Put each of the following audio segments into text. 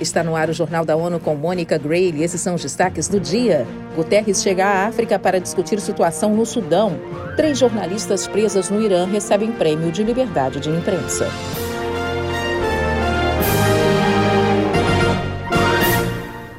Está no ar o Jornal da ONU com Mônica Gray esses são os destaques do dia. Guterres chega à África para discutir situação no Sudão. Três jornalistas presas no Irã recebem prêmio de liberdade de imprensa.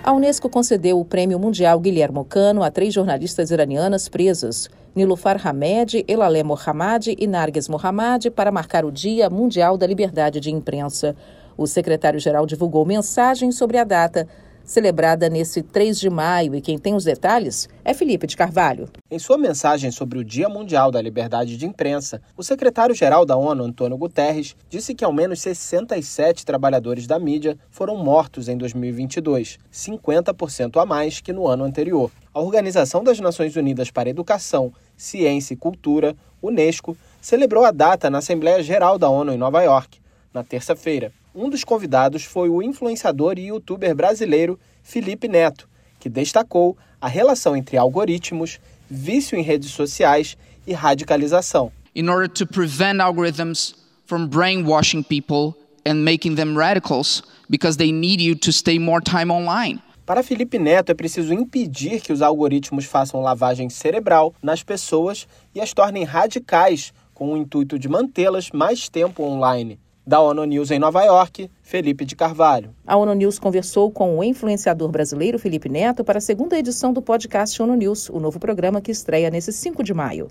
A Unesco concedeu o Prêmio Mundial Guilherme Cano a três jornalistas iranianas presas, Nilufar Hamed, Elaleh Mohammad e Narges Mohammad, para marcar o Dia Mundial da Liberdade de Imprensa. O secretário-geral divulgou mensagem sobre a data, celebrada nesse 3 de maio, e quem tem os detalhes é Felipe de Carvalho. Em sua mensagem sobre o Dia Mundial da Liberdade de Imprensa, o secretário-geral da ONU, Antônio Guterres, disse que ao menos 67 trabalhadores da mídia foram mortos em 2022, 50% a mais que no ano anterior. A Organização das Nações Unidas para Educação, Ciência e Cultura, Unesco, celebrou a data na Assembleia Geral da ONU em Nova York, na terça-feira. Um dos convidados foi o influenciador e youtuber brasileiro Felipe Neto, que destacou a relação entre algoritmos, vício em redes sociais e radicalização. In order to prevent algorithms from brainwashing people and making them radicals because they need you to stay more time online. Para Felipe Neto, é preciso impedir que os algoritmos façam lavagem cerebral nas pessoas e as tornem radicais, com o intuito de mantê-las mais tempo online. Da ONU News em Nova York, Felipe de Carvalho. A ONU News conversou com o influenciador brasileiro Felipe Neto para a segunda edição do podcast ONU News, o novo programa que estreia nesse 5 de maio.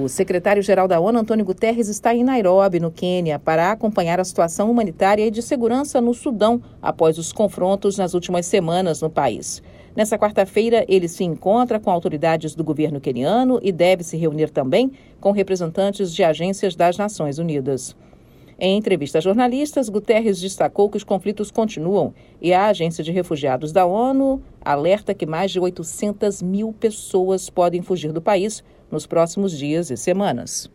O secretário-geral da ONU, Antônio Guterres, está em Nairobi, no Quênia, para acompanhar a situação humanitária e de segurança no Sudão após os confrontos nas últimas semanas no país. Nessa quarta-feira, ele se encontra com autoridades do governo queniano e deve se reunir também com representantes de agências das Nações Unidas. Em entrevista a jornalistas, Guterres destacou que os conflitos continuam e a Agência de Refugiados da ONU alerta que mais de 800 mil pessoas podem fugir do país nos próximos dias e semanas.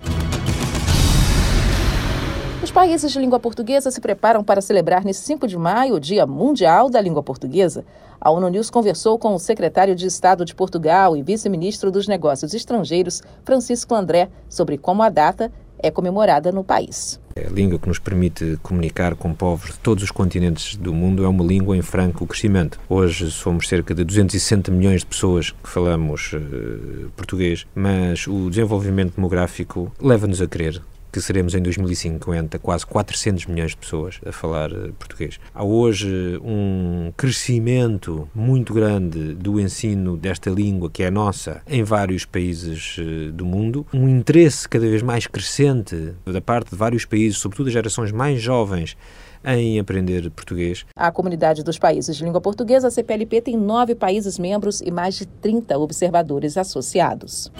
Os países de língua portuguesa se preparam para celebrar nesse 5 de maio o Dia Mundial da Língua Portuguesa. A ONU News conversou com o secretário de Estado de Portugal e vice-ministro dos Negócios Estrangeiros, Francisco André, sobre como a data é comemorada no país. A língua que nos permite comunicar com povos de todos os continentes do mundo é uma língua em franco crescimento. Hoje somos cerca de 260 milhões de pessoas que falamos uh, português, mas o desenvolvimento demográfico leva-nos a crer que seremos em 2050 quase 400 milhões de pessoas a falar eh, português. Há hoje um crescimento muito grande do ensino desta língua, que é nossa, em vários países eh, do mundo, um interesse cada vez mais crescente da parte de vários países, sobretudo as gerações mais jovens, em aprender português. A comunidade dos países de língua portuguesa, a CPLP, tem nove países membros e mais de 30 observadores associados.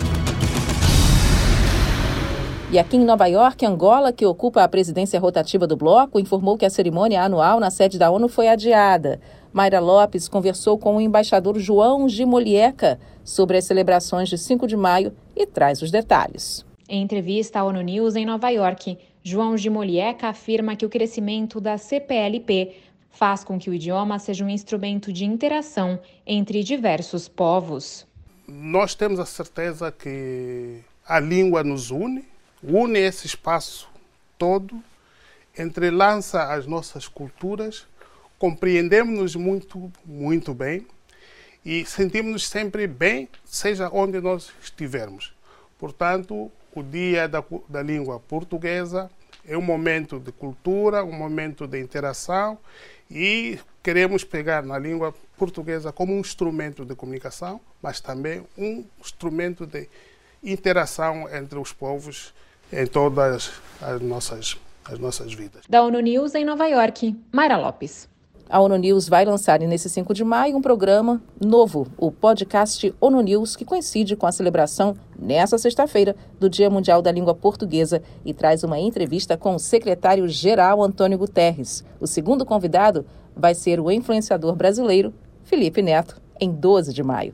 E aqui em Nova York, Angola, que ocupa a presidência rotativa do bloco, informou que a cerimônia anual na sede da ONU foi adiada. Mayra Lopes conversou com o embaixador João Gimolieca sobre as celebrações de 5 de maio e traz os detalhes. Em entrevista à ONU News em Nova York, João Gimolieca afirma que o crescimento da CPLP faz com que o idioma seja um instrumento de interação entre diversos povos. Nós temos a certeza que a língua nos une, une esse espaço todo, entrelança as nossas culturas, compreendemos-nos muito, muito bem e sentimos-nos sempre bem, seja onde nós estivermos. Portanto, o Dia da, da Língua Portuguesa é um momento de cultura, um momento de interação e queremos pegar na língua portuguesa como um instrumento de comunicação, mas também um instrumento de interação entre os povos em todas as nossas, as nossas vidas. Da ONU News em Nova York, Mayra Lopes. A ONU News vai lançar nesse 5 de maio um programa novo, o podcast ONU News, que coincide com a celebração, nesta sexta-feira, do Dia Mundial da Língua Portuguesa e traz uma entrevista com o secretário-geral Antônio Guterres. O segundo convidado vai ser o influenciador brasileiro Felipe Neto, em 12 de maio.